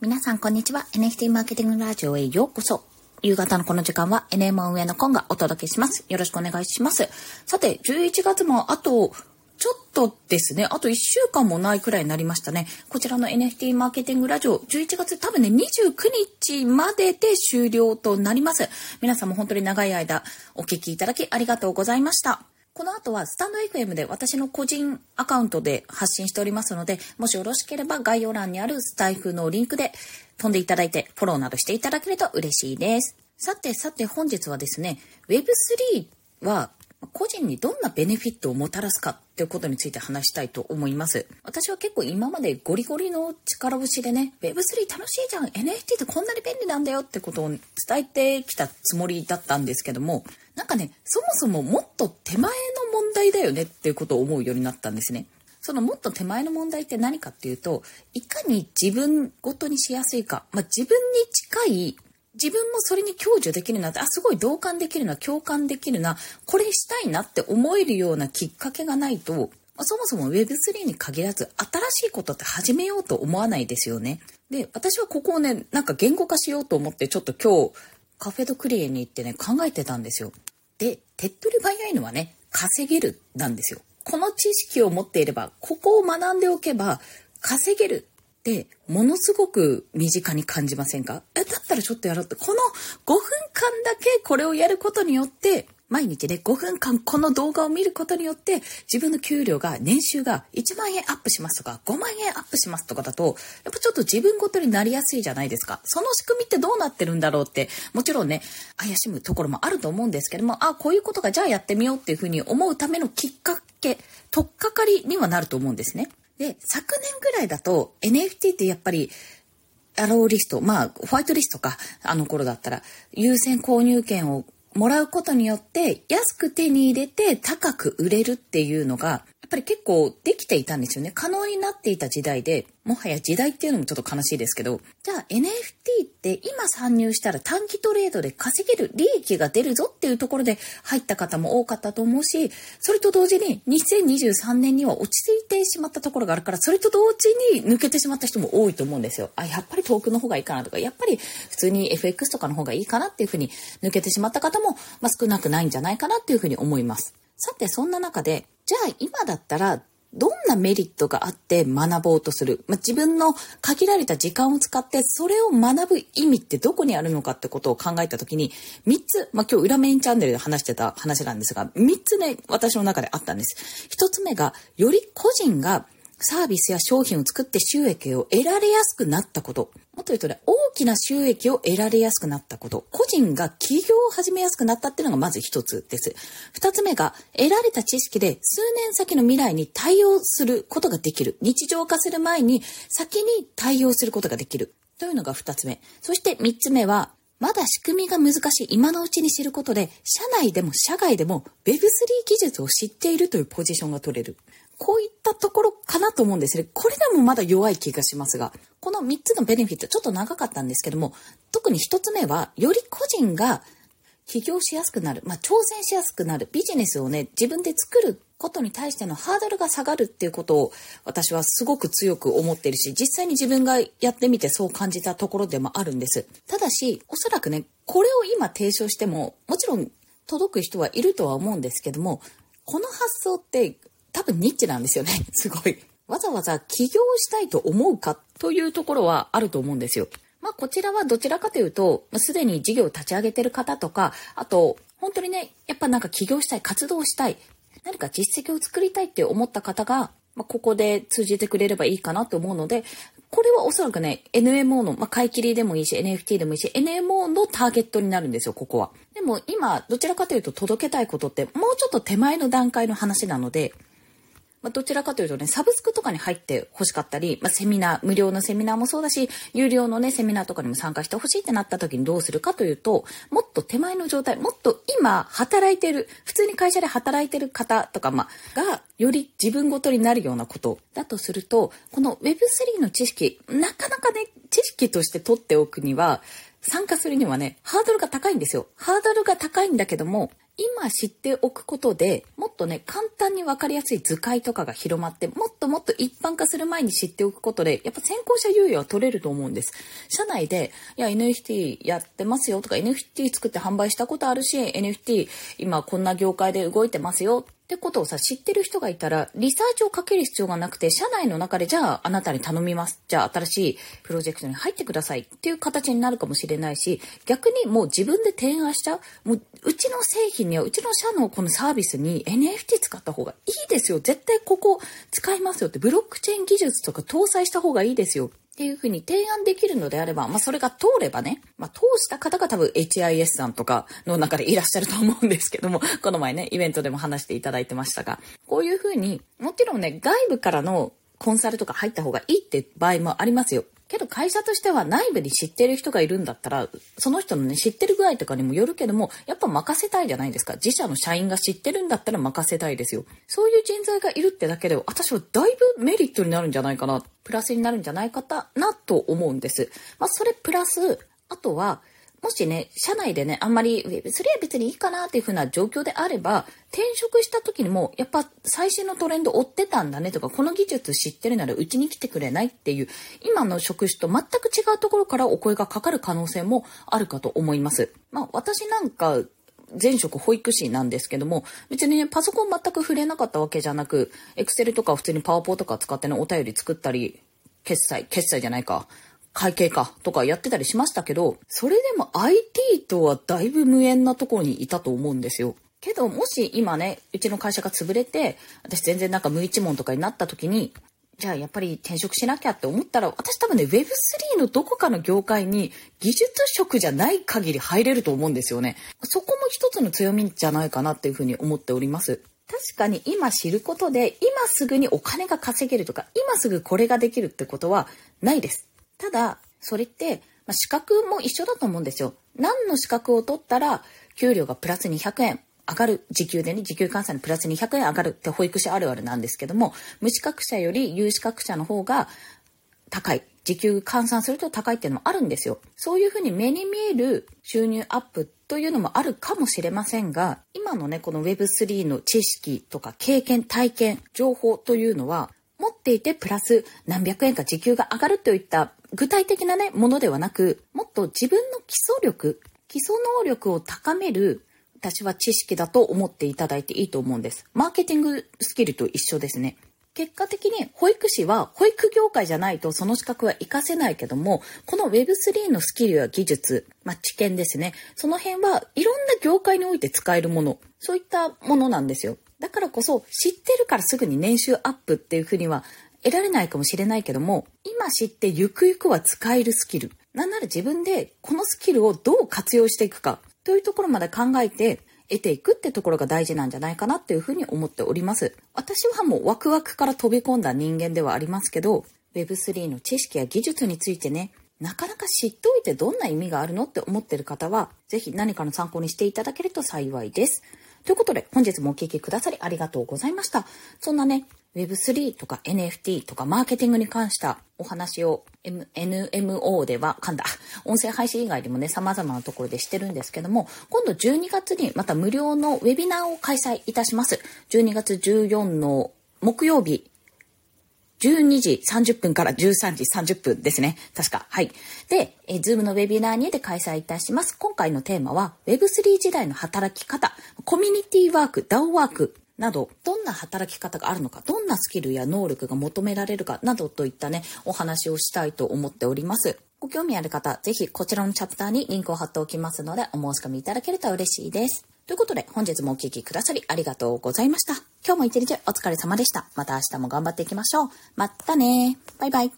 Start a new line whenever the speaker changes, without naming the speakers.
皆さん、こんにちは。NFT マーケティングラジオへようこそ。夕方のこの時間は NM 運営のコンがお届けします。よろしくお願いします。さて、11月もあと、ちょっとですね、あと1週間もないくらいになりましたね。こちらの NFT マーケティングラジオ、11月多分ね、29日までで終了となります。皆さんも本当に長い間お聞きいただきありがとうございました。この後はスタンド FM で私の個人アカウントで発信しておりますので、もしよろしければ概要欄にあるスタイフのリンクで飛んでいただいて、フォローなどしていただけると嬉しいです。さてさて本日はですね、Web3 は個人にどんなベネフィットをもたらすかっていうことについて話したいと思います。私は結構今までゴリゴリの力押しでね、Web3 楽しいじゃん !NFT ってこんなに便利なんだよってことを伝えてきたつもりだったんですけども、なんかね、そもそももっと手前問題だよねっていうことを思うようになったんですね。そのもっと手前の問題って何かっていうと、いかに自分ごとにしやすいか、まあ、自分に近い自分もそれに享受できるなって、あ、すごい同感できるな、共感できるな、これしたいなって思えるようなきっかけがないと、そもそも Web3 に限らず、新しいことって始めようと思わないですよね。で、私はここをね、なんか言語化しようと思って、ちょっと今日、カフェドクリエに行ってね、考えてたんですよ。で、手っ取り早いのはね、稼げるなんですよ。この知識を持っていれば、ここを学んでおけば、稼げるって、ものすごく身近に感じませんか？え、だったらちょっとやろうって。この5分間だけこれをやることによって、毎日ね、5分間この動画を見ることによって、自分の給料が、年収が1万円アップしますとか、5万円アップしますとかだと、やっぱちょっと自分ごとになりやすいじゃないですか。その仕組みってどうなってるんだろうって、もちろんね、怪しむところもあると思うんですけども、あ、こういうことがじゃあやってみようっていうふうに思うためのきっかけ、とっかかりにはなると思うんですね。で、昨年ぐらいだと NFT ってやっぱり、アローリスト、まあ、ホワイトリストか、あの頃だったら、優先購入権をもらうことによって、安く手に入れて高く売れるっていうのが、っぱり結構できていたんですよね。可能になっていた時代で、もはや時代っていうのもちょっと悲しいですけど、じゃあ NFT って今参入したら短期トレードで稼げる利益が出るぞっていうところで入った方も多かったと思うし、それと同時に2023年には落ち着いてしまったところがあるから、それと同時に抜けてしまった人も多いと思うんですよ。あ、やっぱり遠くの方がいいかなとか、やっぱり普通に FX とかの方がいいかなっていうふうに抜けてしまった方も、まあ、少なくないんじゃないかなっていうふうに思います。さて、そんな中で、じゃあ今だったら、どんなメリットがあって学ぼうとする、まあ、自分の限られた時間を使ってそれを学ぶ意味ってどこにあるのかってことを考えた時に3つ、まあ、今日裏メインチャンネルで話してた話なんですが3つね私の中であったんです1つ目がより個人がサービスや商品を作って収益を得られやすくなったこと。もっと言うとね、大きな収益を得られやすくなったこと。個人が起業を始めやすくなったっていうのがまず一つです。二つ目が、得られた知識で数年先の未来に対応することができる。日常化する前に先に対応することができる。というのが二つ目。そして三つ目は、まだ仕組みが難しい今のうちに知ることで、社内でも社外でも Web3 技術を知っているというポジションが取れる。こういったところかなと思うんですね。これでもまだ弱い気がしますが、この3つのベネフィット、ちょっと長かったんですけども、特に1つ目は、より個人が起業しやすくなる、まあ、挑戦しやすくなる、ビジネスをね、自分で作ることに対してのハードルが下がるっていうことを私はすごく強く思ってるし、実際に自分がやってみてそう感じたところでもあるんです。ただし、おそらくね、これを今提唱しても、もちろん届く人はいるとは思うんですけども、この発想って多分ニッチなんですよね。すごい。わざわざ起業したいと思うかというところはあると思うんですよ。まあこちらはどちらかというと、すでに事業を立ち上げてる方とか、あと、本当にね、やっぱなんか起業したい、活動したい、何か実績を作りたいって思った方が、まあ、ここで通じてくれればいいかなと思うので、これはおそらくね、NMO の、まあ、買い切りでもいいし、NFT でもいいし、NMO のターゲットになるんですよ、ここは。でも今、どちらかというと届けたいことって、もうちょっと手前の段階の話なので、まあ、どちらかというとね、サブスクとかに入って欲しかったり、まあ、セミナー、無料のセミナーもそうだし、有料のね、セミナーとかにも参加してほしいってなった時にどうするかというと、もっと手前の状態、もっと今働いてる、普通に会社で働いてる方とか、まあ、が、より自分ごとになるようなことだとすると、この Web3 の知識、なかなかね、知識として取っておくには、参加するにはね、ハードルが高いんですよ。ハードルが高いんだけども、今知っておくことでもっとね簡単に分かりやすい図解とかが広まってもっともっと一般化する前に知っておくことでやっぱ先行者猶予は取れると思うんです。社内でいや NFT やってますよとか NFT 作って販売したことあるし NFT 今こんな業界で動いてますよってことをさ、知ってる人がいたら、リサーチをかける必要がなくて、社内の中で、じゃあ、あなたに頼みます。じゃあ、新しいプロジェクトに入ってくださいっていう形になるかもしれないし、逆にもう自分で提案しちゃう。もう、うちの製品には、うちの社のこのサービスに NFT 使った方がいいですよ。絶対ここ使いますよって、ブロックチェーン技術とか搭載した方がいいですよ。っていうふうに提案できるのであれば、まあそれが通ればね、まあ通した方が多分 HIS さんとかの中でいらっしゃると思うんですけども、この前ね、イベントでも話していただいてましたが、こういうふうに、もちろんね、外部からのコンサルとか入った方がいいって場合もありますよ。けど会社としては内部に知ってる人がいるんだったら、その人のね、知ってる具合とかにもよるけども、やっぱ任せたいじゃないですか。自社の社員が知ってるんだったら任せたいですよ。そういう人材がいるってだけで、私はだいぶメリットになるんじゃないかな、プラスになるんじゃないかなと思うんです。まあ、それプラス、あとは、もしね、社内でね、あんまり Web3 は別にいいかなっていう風な状況であれば、転職した時にも、やっぱ最新のトレンド追ってたんだねとか、この技術知ってるならうちに来てくれないっていう、今の職種と全く違うところからお声がかかる可能性もあるかと思います。まあ私なんか、前職保育士なんですけども、別にね、パソコン全く触れなかったわけじゃなく、エクセルとか普通にパワポとか使ってね、お便り作ったり、決済、決済じゃないか。会計かとかやってたりしましたけど、それでも IT とはだいぶ無縁なところにいたと思うんですよ。けど、もし今ね、うちの会社が潰れて、私全然なんか無一文とかになった時に、じゃあやっぱり転職しなきゃって思ったら、私多分ね、Web3 のどこかの業界に技術職じゃない限り入れると思うんですよね。そこも一つの強みじゃないかなっていうふうに思っております。確かに今知ることで、今すぐにお金が稼げるとか、今すぐこれができるってことはないです。ただ、それって、まあ、資格も一緒だと思うんですよ。何の資格を取ったら、給料がプラス200円上がる。時給でね、時給換算でプラス200円上がるって保育士あるあるなんですけども、無資格者より有資格者の方が高い。時給換算すると高いっていうのもあるんですよ。そういうふうに目に見える収入アップというのもあるかもしれませんが、今のね、この Web3 の知識とか経験、体験、情報というのは、持っていてプラス何百円か時給が上がるといった具体的なね、ものではなく、もっと自分の基礎力、基礎能力を高める、私は知識だと思っていただいていいと思うんです。マーケティングスキルと一緒ですね。結果的に保育士は保育業界じゃないとその資格は活かせないけども、この Web3 のスキルや技術、まあ、知見ですね。その辺はいろんな業界において使えるもの、そういったものなんですよ。だからこそ知ってるからすぐに年収アップっていうふうには得られないかもしれないけども、今知ってゆくゆくは使えるスキル。なんなら自分でこのスキルをどう活用していくかというところまで考えて得ていくってところが大事なんじゃないかなっていうふうに思っております。私はもうワクワクから飛び込んだ人間ではありますけど、Web3 の知識や技術についてね、なかなか知っておいてどんな意味があるのって思ってる方は、ぜひ何かの参考にしていただけると幸いです。ということで、本日もお聴きくださりありがとうございました。そんなね、Web3 とか NFT とかマーケティングに関したお話を NMO では噛んだ 音声配信以外でもね様々なところでしてるんですけども今度12月にまた無料のウェビナーを開催いたします12月14の木曜日12時30分から13時30分ですね。確か。はい。で、えー、ズームのウェビナーにて開催いたします。今回のテーマは Web3 時代の働き方、コミュニティワーク、DAO ワークなど、どんな働き方があるのか、どんなスキルや能力が求められるかなどといったね、お話をしたいと思っております。ご興味ある方、ぜひこちらのチャプターにリンクを貼っておきますので、お申し込みいただけると嬉しいです。ということで、本日もお聴きくださりありがとうございました。今日も一日お疲れ様でした。また明日も頑張っていきましょう。またねバイバイ。